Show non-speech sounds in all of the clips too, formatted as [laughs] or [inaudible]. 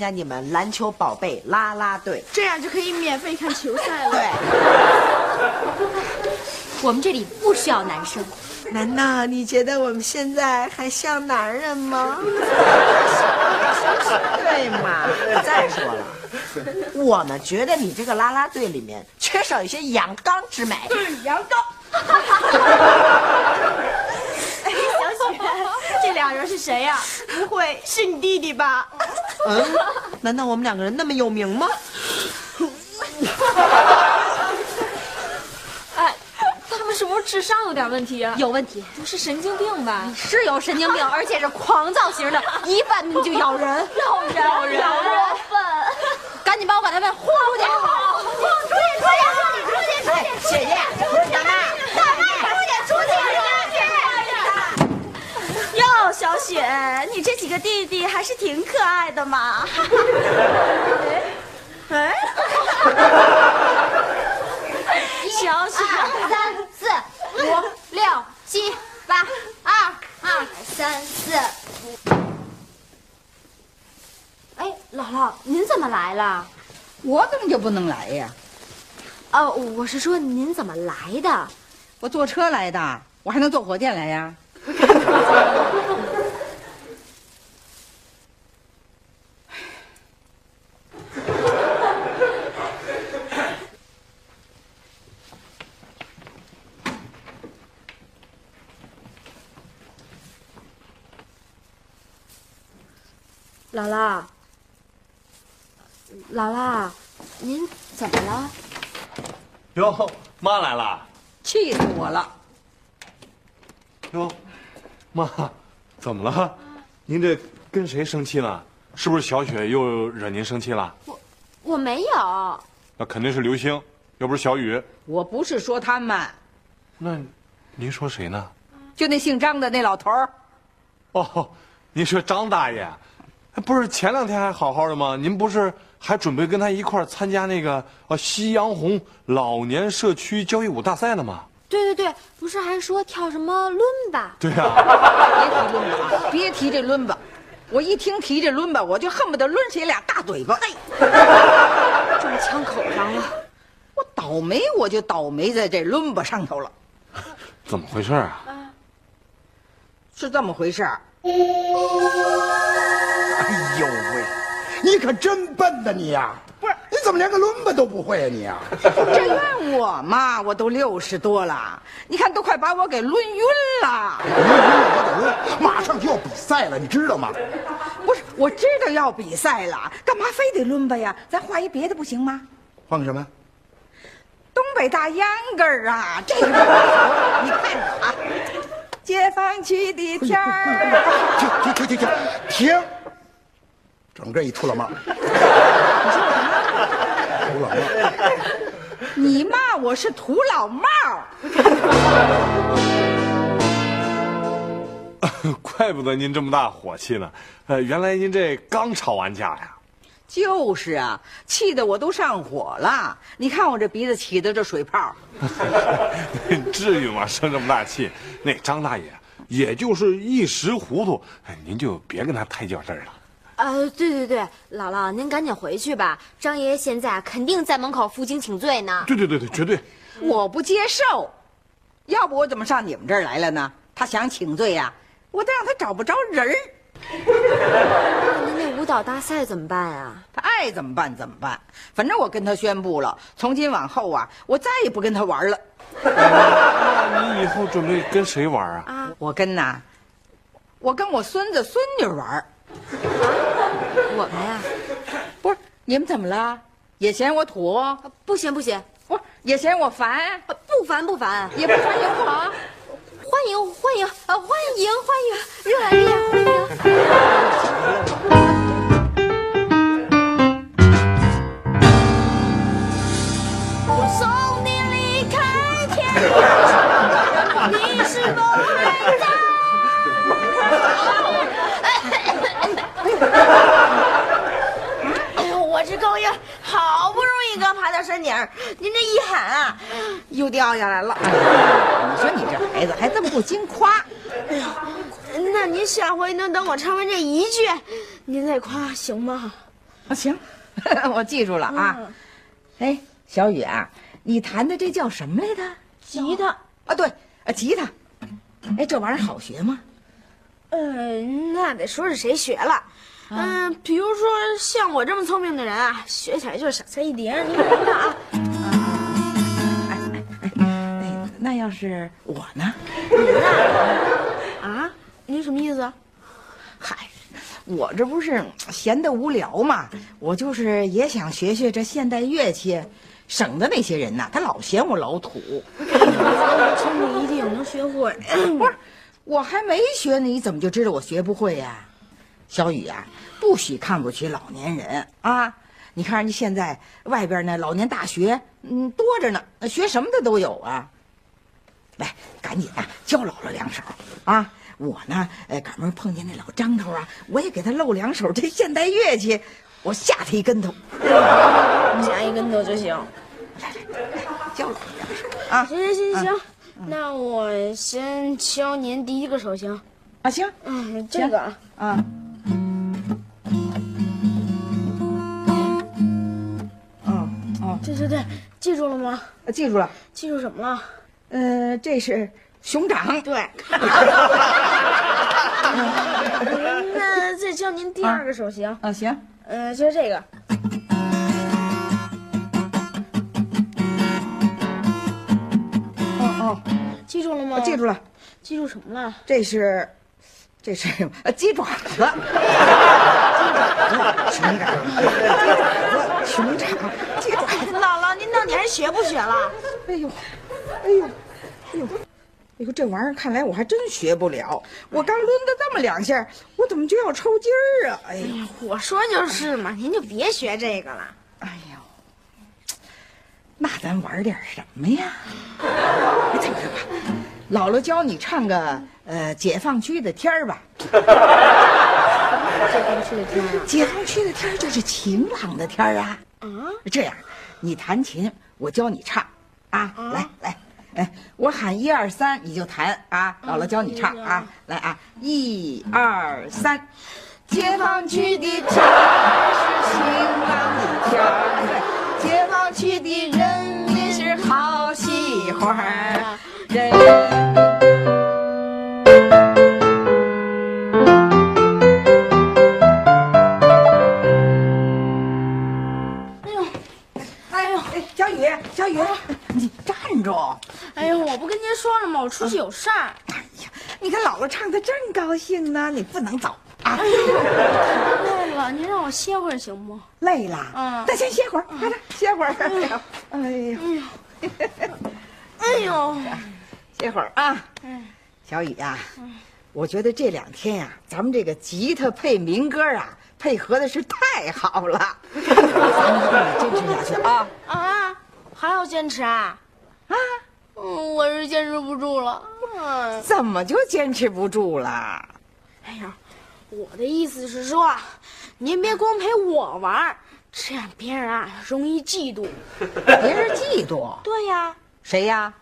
加你们篮球宝贝啦啦队。这样就可以免费看球赛了。对，我们这里不需要男生。难道你觉得我们现在还像男人吗？对嘛？再说了，我们觉得你这个啦啦队里面缺少一些阳刚之美。阳刚。[laughs] 哎，小雪，这俩人是谁呀、不会是你弟弟吧？嗯，难道我们两个人那么有名吗？哎，他们是不是智商有点问题啊？有问题，不是神经病吧？是有神经病，[laughs] 而且是狂躁型的，一犯病就 [laughs] [laughs] 咬人，咬人，咬人，过分！赶紧帮我把他们轰出去！轰出去，出去，出去，出去，出去！姐姐，大妈，大妈，出去，出去，哟，小雪，你这几个弟弟还是挺可爱的嘛。[laughs] 哎，小雪，二三四五六七八，二二三四五。哎，姥姥，您怎么来了？我怎么就不能来呀？哦，我是说您怎么来的？我坐车来的，我还能坐火箭来呀？[laughs] 姥姥，姥姥，您怎么了？哟，妈来了。气死我了！哟，妈，怎么了？您这跟谁生气呢？是不是小雪又惹您生气了？我没有。那肯定是刘星，要不是小雨。我不是说他们，那您说谁呢？就那姓张的那老头儿。哦，您说张大爷，不是前两天还好好的吗？您不是还准备跟他一块儿参加那个呃夕阳红老年社区交谊舞大赛呢吗？对对对，不是还说跳什么伦巴？对呀、别提抡巴，别提这伦巴，我一听提这伦巴，我就恨不得抡起俩大嘴巴。嘿，中枪口上了。我倒霉，我就倒霉在这伦巴上头了。怎么回事啊？是这么回事儿。[laughs] 你可真笨呐你呀！不是，你怎么连个伦巴都不会呀你呀？这怨我嘛？我都六十多了，你看都快把我给抡晕了。我得抡，马上就要比赛了，你知道吗？不是，我知道要比赛了，干嘛非得抡巴呀？咱换一别的不行吗？换个什么？东北大秧歌儿啊，这个你看着啊，解放区的天儿。停停停停停停！整个一秃老帽。[laughs] 土老帽。你骂我是土老帽儿，[laughs] 怪不得您这么大火气呢。呃，原来您这刚吵完架呀？就是啊，气得我都上火了。你看我这鼻子起的这水泡，[laughs] 至于吗？生这么大气？那张大爷也就是一时糊涂，哎您就别跟他太较真儿了。呃，对对对，姥姥，您赶紧回去吧。张爷爷现在肯定在门口负荆请罪呢。对对对对，绝对。我不接受。要不我怎么上你们这儿来了呢？他想请罪呀、我得让他找不着人儿。那您那舞蹈大赛怎么办啊？他爱怎么办怎么办，反正我跟他宣布了，从今往后啊，我再也不跟他玩了。那你以后准备跟谁玩啊？啊，我跟呐，我跟我孙子孙女玩儿。[laughs] 我们呀，不是你们怎么了？也嫌我土？不嫌不嫌，不是也嫌我烦，不烦不烦，也不 [laughs] 欢迎我。欢迎欢迎啊，欢迎欢迎，热烈欢迎。我送你离开天边，[laughs] 你是否还在？哎呦，我这高音好不容易刚爬到山顶，您这一喊啊，又掉下来了。你说你这孩子还这么不经夸，哎呦那您下回能等我唱完这一句，您再夸行吗？啊行，[laughs] 我记住了啊。哎，小雨啊，你弹的这叫什么来着？吉他，啊，对，啊，吉他。哎，这玩意儿好学吗？嗯、那得说是谁学了。嗯、比如说像我这么聪明的人啊，学起来就是小菜一碟。你看看啊，哎哎哎，那要是我呢？啊，您什么意思？嗨，我这不是闲得无聊嘛，我就是也想学学这现代乐器，省得那些人呐，他老嫌我老土。聪明一定能学会。不是，我还没学呢，你怎么就知道我学不会呀？小雨啊，不许看不起老年人啊！你看人家现在外边那老年大学，嗯，多着呢，学什么的都有啊。来，赶紧啊，教姥姥两手啊！我呢，呃，赶明碰见那老张头啊，我也给他露两手这现代乐器，我吓他一跟头。[laughs] 下一跟头就行。来来来教姥姥两手啊！行行行行，那我先教您第一个手型。啊，行嗯，这个啊，啊。哦哦，对对对，记住了吗？记住了。记住什么了？呃，这是熊掌。对。那再教您第二个手型，啊，行。呃，就是这个。哦哦，记住了吗？记住了，记住什么了？这是，这是呃鸡爪子，熊掌，熊掌，鸡爪子。姥姥，您到底还学不学了？哎呦，哎呦，哎呦，哎呦，这玩意儿看来我还真学不了。我刚抡的这么？两下，我怎么？就要抽筋儿啊？哎呀，我说就是嘛，您就别学这个了。那咱玩点什么呀？哎，这么着吧，姥姥教你唱个呃解放区的天儿吧。解放区的天啊！解放区的天儿就是晴朗的天儿啊。啊，这样，你弹琴，我教你唱，啊，来来，哎，我喊一二三，你就弹啊，姥姥教你唱啊，来啊，一二三，解放区的天儿是晴朗的天儿，解放区的人民是好喜欢儿，人。哎呦，哎，小雨，小雨，你站住！哎呀，我不跟您说了吗？我出去有事儿。哎呀，你看姥姥唱的正高兴呢，你不能走啊！累了，您让我歇会儿行不？累了，嗯那先歇会儿，快点歇会儿。哎呦，哎呦，[laughs] 歇会儿啊！小雨呀、我觉得这两天呀、咱们这个吉他配民歌啊，配合的是太好了。咱们得坚持下去啊！啊，还要坚持啊？啊，嗯，我是坚持不住了。嗯，怎么就坚持不住了？哎呀，我的意思是说，您别光陪我玩，这样别人啊容易嫉妒。[laughs] 别人嫉妒对呀，谁呀？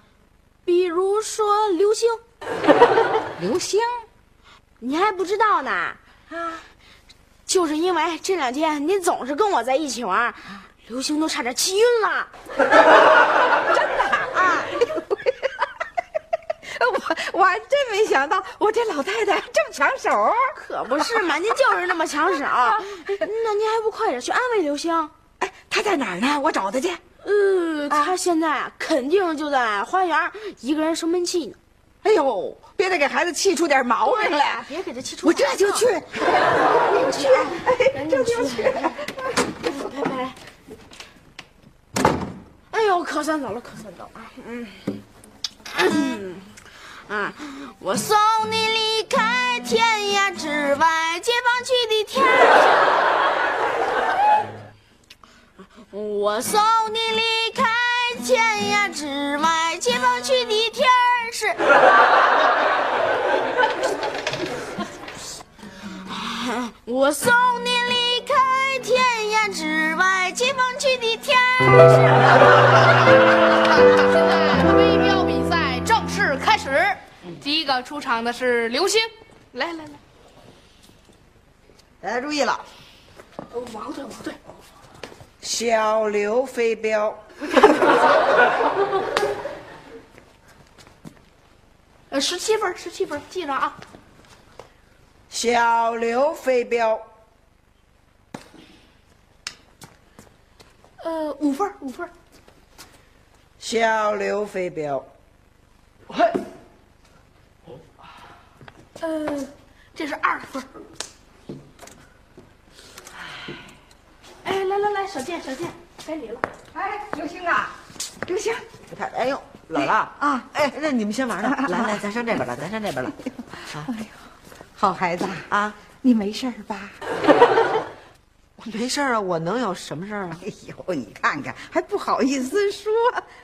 比如说刘星，[laughs] 刘星。你还不知道呢。啊，就是因为这两天您总是跟我在一起玩，刘星都差点气晕了。[laughs] [laughs] 啊，我我还真没想到，我这老太太这么抢手。可不是嘛，您就是那么抢手。那您还不快点去安慰刘星？哎，她在哪儿呢？我找她去。呃，他现在啊，肯定就在花园一个人生闷气呢。哎呦，别再给孩子气出点毛病来！别给他气出。我这就去，我去，哎，这就去。拜拜。哎呦，可算走了，可算走了。嗯，嗯，啊，我送你离开天涯之外，解放区的天儿。我送你离开天涯之外，解放区的天儿是。我送你离开天涯之外，解放区的天儿是。第一个出场的是刘星，来来来，大家注意了，王队，王队，小刘飞镖，[laughs] 呃，十七分，十七分，记着啊。小刘飞镖，呃，五分，五分，小刘飞镖，呃，这是二分。哎，来来来，小健，小健，该你了。哎，刘星啊，刘星，你看，哎呦，姥姥啊。哎，那你们先玩着，[laughs] 来来，咱上这边了，咱上这边了，好孩子啊，你没事儿吧？[laughs] 我 [laughs] 没事儿啊，我能有什么事儿啊？[laughs] 哎呦，你看看，还不好意思说，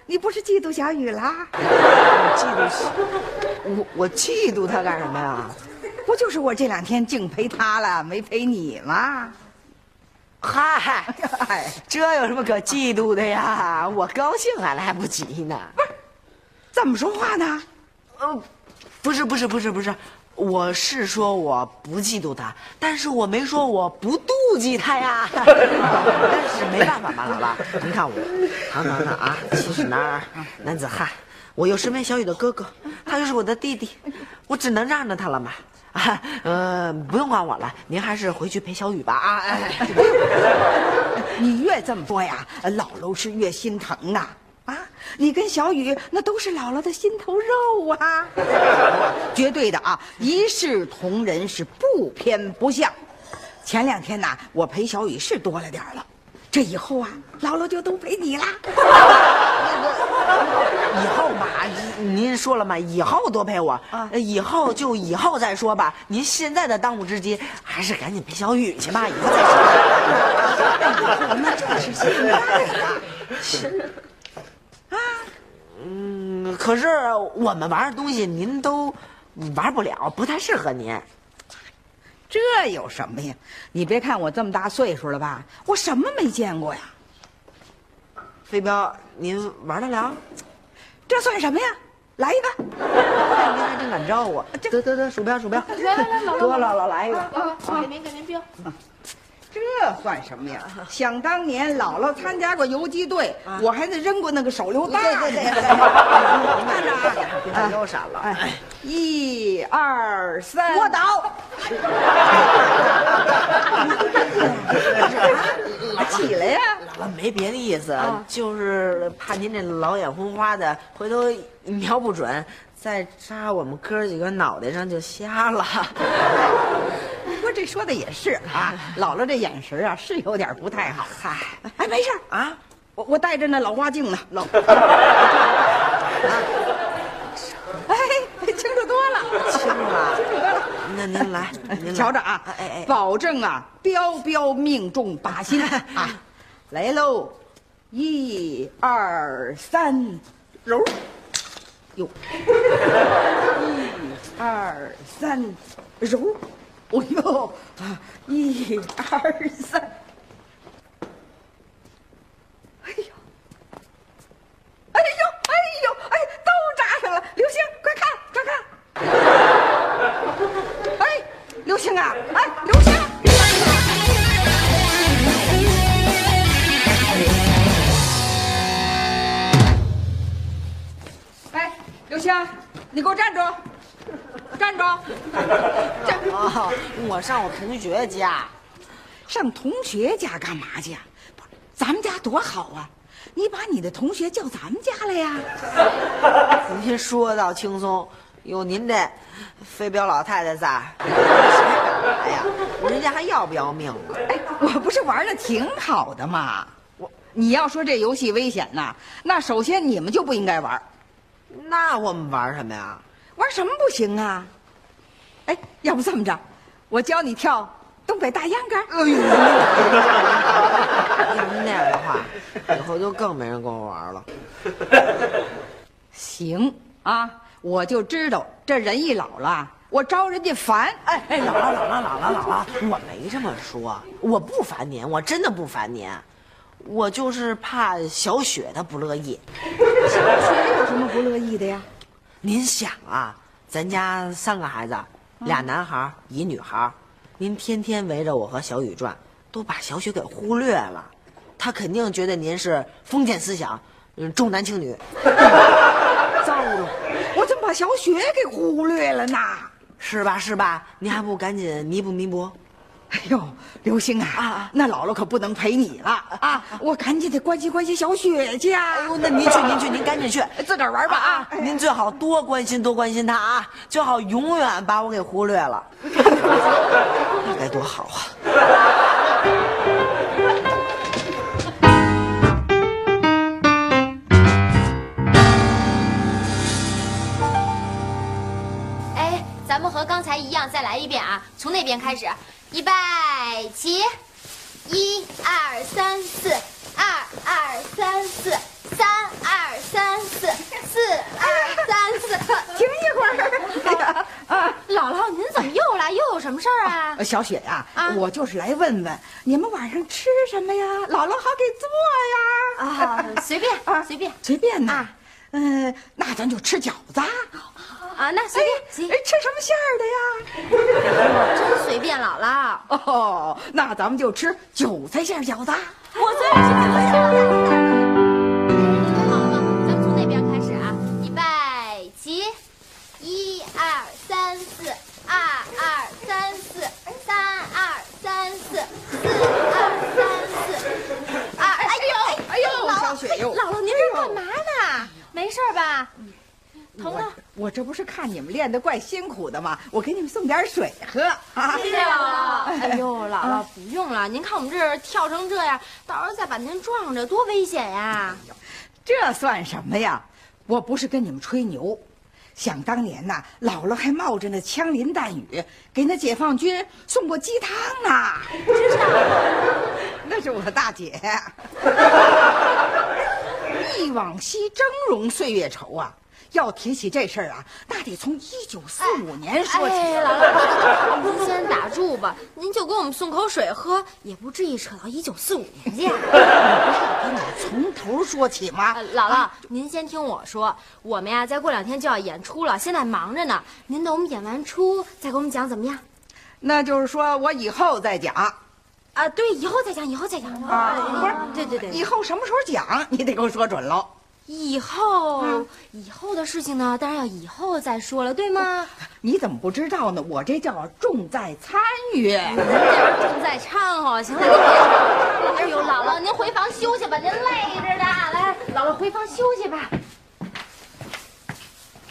你不是嫉妒小雨啦？我 [laughs] 嫉妒，我我嫉妒他干什么呀？不就是我这两天净陪他了，没陪你吗？嗨，嗨，这有什么可嫉妒的呀？我高兴还来不及呢。不是怎么说话呢？呃，不是不是不是不是，我是说我不嫉妒他，但是我没说我不妒忌他呀。[laughs] 但是没办法嘛，姥姥，您看我堂堂的啊，七十男儿男子汉，我又身为小雨的哥哥，他又是我的弟弟，我只能让着他了嘛。啊，呃，不用管我了，您还是回去陪小雨吧。啊，哎，你越这么说呀，老楼是越心疼啊！啊，你跟小雨那都是姥姥的心头肉啊！[laughs] 绝对的啊，一视同仁是不偏不向。前两天呐，我陪小雨是多了点儿了，这以后啊，姥姥就都陪你啦。[laughs] 以后嘛，您说了嘛，以后多陪我，啊呃以后就以后再说吧。您现在的当务之急还是赶紧陪小雨去吧，以后再说。[laughs] 那这是现在的。嗯，可是我们玩的东西您都玩不了，不太适合您。这有什么呀？你别看我这么大岁数了吧，我什么没见过呀？飞镖您玩得了？这算什么呀？来一个，您还真敢招我！得得得，鼠标鼠标，来来来，姥姥，哥姥姥来一个。给您给您标。这算什么呀？想当年姥姥参加过游击队，我还得扔过那个手榴弹。对对对对看着啊，别太悠闪了。哎，一二三，卧倒。起来呀！姥姥没别的意思，就是怕您这老眼昏花的，回头瞄不准，再扎我们哥几个脑袋上就瞎了。这说的也是啊，[laughs] 姥姥这眼神啊是有点不太好。嗨，哎，没事儿。啊，我我戴着那老花镜呢，老。[laughs] 哎，清楚多了，清楚了。那您来，您来。瞧着啊，哎哎，保证啊，标标命中靶心。[laughs] 啊！来喽，一二三，揉，哟，一二三，揉，哦哟，啊，一二三，哎呦，哎呦，哎呦，哎，都扎上了！刘星，快看，快看！哎，刘星啊，哎，刘星！哎，刘星，你给我站住！站住！[laughs] 站住！哦，我上我同学家，上同学家干嘛去啊？不是，咱们家多好啊！你把你的同学叫咱们家来呀？[laughs] 您说到轻松，有您这飞镖老太太在，谁敢来呀？人家还要不要命了？哎，我不是玩的挺好的吗？我你要说这游戏危险呐，那首先你们就不应该玩，那我们玩什么呀？玩什么不行啊？哎要不这么着我教你跳东北大秧歌哎呦要是那样的话以后就更没人跟我玩了。行啊我就知道这人一老了我招人家烦。哎哎老了老了老了老了我没这么说我不烦您我真的不烦您我就是怕小雪她不乐意。小雪有什么不乐意的呀？您想啊，咱家三个孩子，俩男孩一女孩，您天天围着我和小雨转，都把小雪给忽略了，她肯定觉得您是封建思想，嗯，重男轻女。[laughs] 糟了，我怎么把小雪给忽略了呢？是吧是吧？您还不赶紧弥补弥补？哎呦，刘星啊，啊那姥姥可不能陪你了啊！我赶紧得关心关心小雪去啊！哎呦，那您去您去您赶紧去，[laughs] 自个儿玩吧啊！您最好多关心多关心她啊，最好永远把我给忽略了，[laughs] 那该多好啊！哎，咱们和刚才一样，再来一遍啊！从那边开始，预备起，一二三四，二二三四，三二三四，四二三四。[laughs] 停一会儿。啊，[laughs] 姥姥，您怎么又来？又有什么事儿啊？小雪呀、啊我就是来问问你们晚上吃什么呀？姥姥好给做呀。啊，随便随便随便呐。啊嗯、那咱就吃饺子。啊，那随便随哎，，吃什么馅儿的呀？真随便，姥姥。哦，那咱们就吃韭菜馅儿饺子。我最爱吃韭菜饺子了。好了，咱们从那边开始啊，预备起，一二三四，二二三四，三二三四，四二三四，二哎呦哎呦，姥姥姥您这干嘛呢？没事吧？疼我吗？我这不是看你们练得怪辛苦的吗？我给你们送点水喝啊。是啊，[laughs] 哎呦，姥姥不用了，您看我们这跳成这样，到时候再把您撞着，多危险呀！这算什么呀？我不是跟你们吹牛，想当年呐，姥姥还冒着那枪林弹雨给那解放军送过鸡汤呢。知道。[laughs] 那是我大姐。[laughs] 忆往昔峥嵘岁月稠啊！要提起这事儿啊，那得从一九四五年说起。哎，姥姥，您先打住吧，您就给我们送口水喝，也不至于扯到一九四五年去。给 [laughs] 你从头说起吗？呃姥姥，您先听我说，我们呀，再过两天就要演出了，现在忙着呢。您等我们演完出再给我们讲怎么样？那就是说我以后再讲啊，对，以后再讲，以后再讲。啊，不是，对对对，以后什么时候讲，你得给我说准喽。以后、嗯以后的事情呢，当然要以后再说了，对吗？你怎么不知道呢？我这叫重在参与。您这人正在掺和，行了，您别。哎呦，姥姥，您回房休息吧，您累着呢。来，姥姥回房休息吧。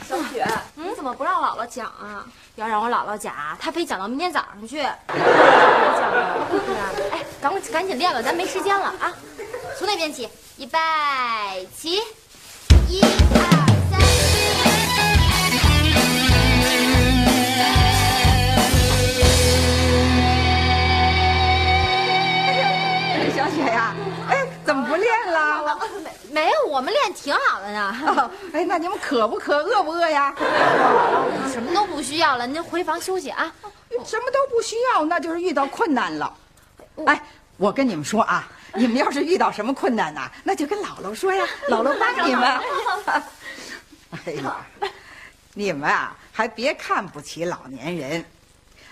小雪，你怎么不让姥姥讲啊？要让我姥姥讲啊，她非讲到明天早上去。别讲了，是啊。哎，赶快赶紧练吧，咱没时间了啊！从那边起，预备起，我们练挺好的呢。哦哎，那你们渴不渴？饿不饿呀？什么都不需要了，您回房休息啊。什么都不需要，那就是遇到困难了。哎，我跟你们说啊，你们要是遇到什么困难呐、那就跟姥姥说呀，姥姥帮你们。[laughs] 哎呀，你们啊，还别看不起老年人。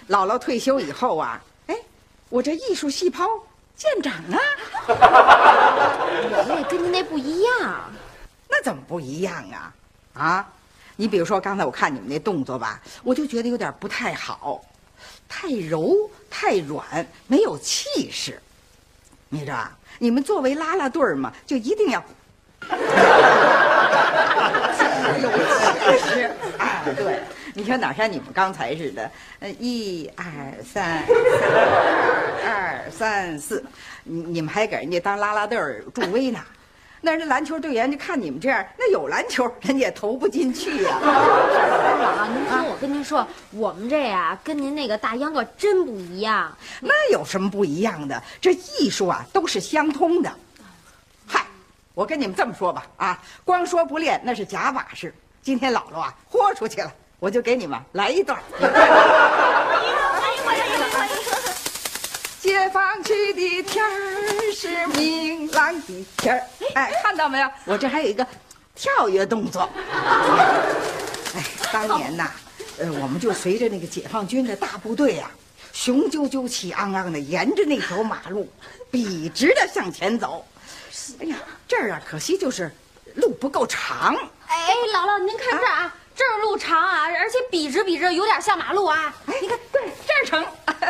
姥姥退休以后啊，哎，我这艺术细胞见长啊。我们也跟您那不一样。那怎么不一样啊？啊，你比如说刚才我看你们那动作吧，我就觉得有点不太好，太柔太软，没有气势。你知道啊，你们作为拉拉队儿嘛，就一定要有气势。哎，对，你说哪像你们刚才似的，呃，一二三，[laughs] 二二三四，你你们还给人家当拉拉队儿助威呢。那人家篮球队员就看你们这样，那有篮球人家也投不进去呀、[laughs] 姥姥，您听我跟您说，我们这呀跟您那个大秧歌真不一样。那有什么不一样的？这艺术啊都是相通的。嗨，我跟你们这么说吧，啊，光说不练那是假把式。今天姥姥啊豁出去了，我就给你们来一段。解放区的天儿是明朗的天儿，哎，看到没有？我这还有一个跳跃动作。哎，当年呐，呃，我们就随着那个解放军的大部队呀、雄赳赳气昂昂的沿着那条马路笔直的向前走。哎呀，这儿啊，可惜就是路不够长。哎，姥姥，您看这儿啊，这儿路长啊，而且笔直笔直，有点像马路啊。哎，你看，对，这儿成。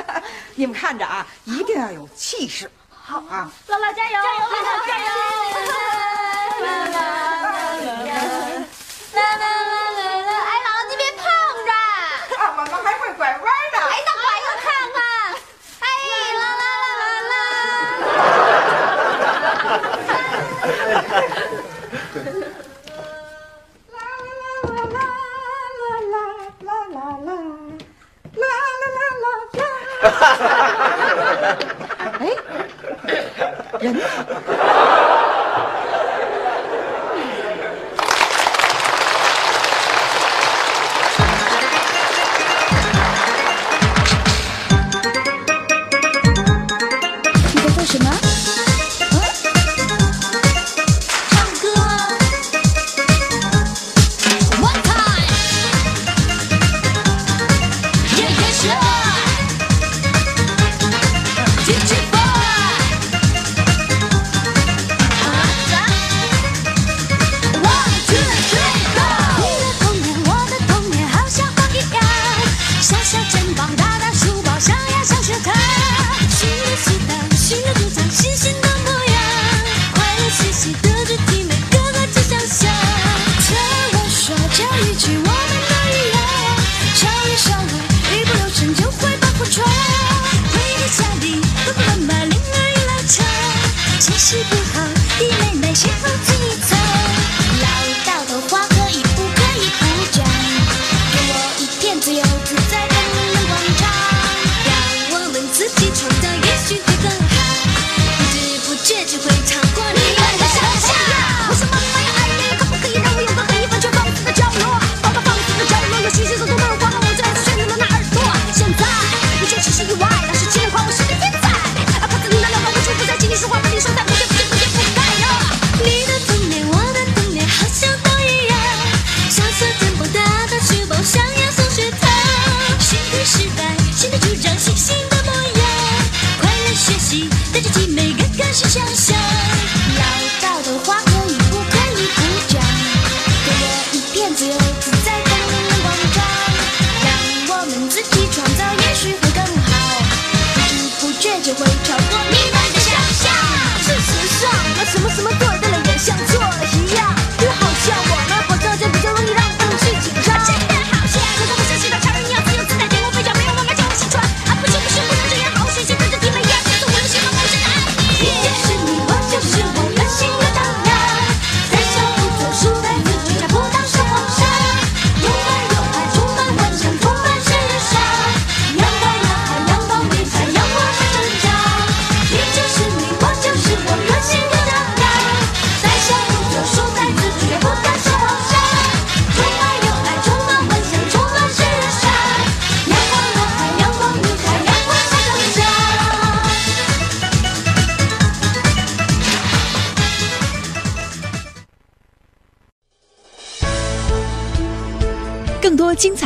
[laughs] 你们看着啊，一定要有气势。好啊，姥姥加油！加油！姥姥加油！啦啦啦啦啦！哎，姥姥你别碰着，啊，我们还会拐弯呢。哎，那拐个看看。哎，啦啦啦啦啦。哎，人呢？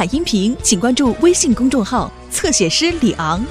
音频，请关注微信公众号“侧写师李昂”。